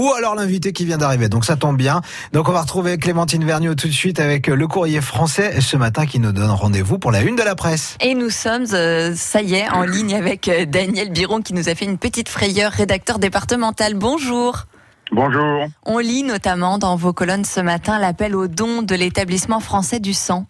Ou alors l'invité qui vient d'arriver, donc ça tombe bien. Donc on va retrouver Clémentine Vergniaud tout de suite avec le courrier français ce matin qui nous donne rendez-vous pour la une de la presse. Et nous sommes, euh, ça y est, en ligne avec euh, Daniel Biron qui nous a fait une petite frayeur, rédacteur départemental. Bonjour. Bonjour. On lit notamment dans vos colonnes ce matin l'appel au don de l'établissement français du sang.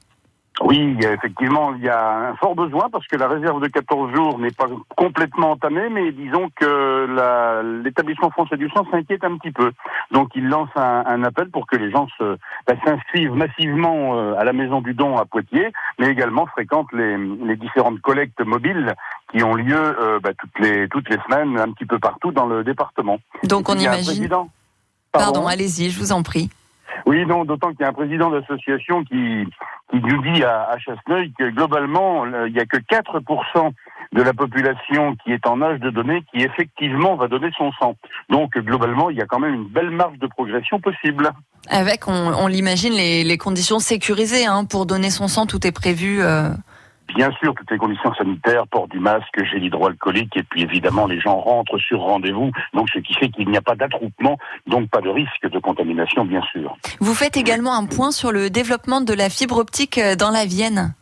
Oui, effectivement, il y a un fort besoin parce que la réserve de 14 jours n'est pas complètement entamée, mais disons que l'établissement français du sang s'inquiète un petit peu. Donc il lance un, appel pour que les gens se, bah, s'inscrivent massivement euh, à la maison du don à Poitiers, mais également fréquentent les, les différentes collectes mobiles qui ont lieu euh, bah, toutes, les, toutes les semaines un petit peu partout dans le département. Donc on imagine... Pardon? allez-y, je vous en prie. Oui, non, d'autant qu'il y a un président d'association qui, nous dit à, à Chasseneuil que globalement, il n'y a que 4% de la population qui est en âge de donner qui effectivement va donner son sang. Donc globalement, il y a quand même une belle marge de progression possible. Avec, on, l'imagine, les, les, conditions sécurisées hein, pour donner son sang, tout est prévu. Euh... Bien sûr, toutes les conditions sanitaires, port du masque, gel hydroalcoolique, et puis évidemment les gens rentrent sur rendez-vous, donc ce qui fait qu'il n'y a pas d'attroupement, donc pas de risque de contamination, bien sûr. Vous faites également un point sur le développement de la fibre optique euh, dans la Vienne.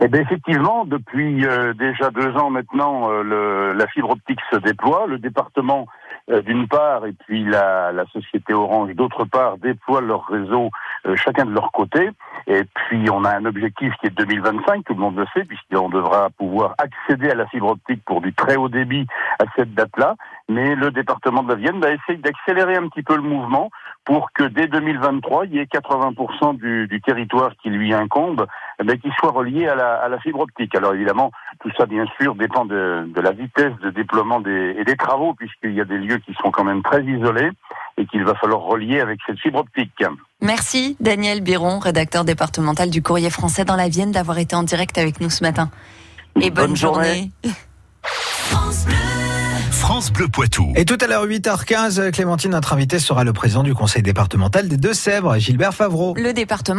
Eh bien, effectivement, depuis euh, déjà deux ans maintenant, euh, le, la fibre optique se déploie. Le département, d'une part, et puis la, la société Orange, d'autre part, déploient leur réseau euh, chacun de leur côté. Et puis, on a un objectif qui est 2025, tout le monde le sait, puisqu'on devra pouvoir accéder à la fibre optique pour du très haut débit à cette date-là. Mais le département de la Vienne va essayer d'accélérer un petit peu le mouvement pour que dès 2023, il y ait 80% du, du, territoire qui lui incombe, mais eh qui soit relié à la, à la, fibre optique. Alors évidemment, tout ça, bien sûr, dépend de, de la vitesse de déploiement des, et des travaux, puisqu'il y a des lieux qui sont quand même très isolés et qu'il va falloir relier avec cette fibre optique. Merci Daniel Biron, rédacteur départemental du Courrier français dans la Vienne, d'avoir été en direct avec nous ce matin. Et bonne, bonne journée. journée. France Bleu Poitou. Et tout à l'heure 8h15, Clémentine, notre invité sera le président du conseil départemental des Deux-Sèvres, Gilbert Favreau. Le département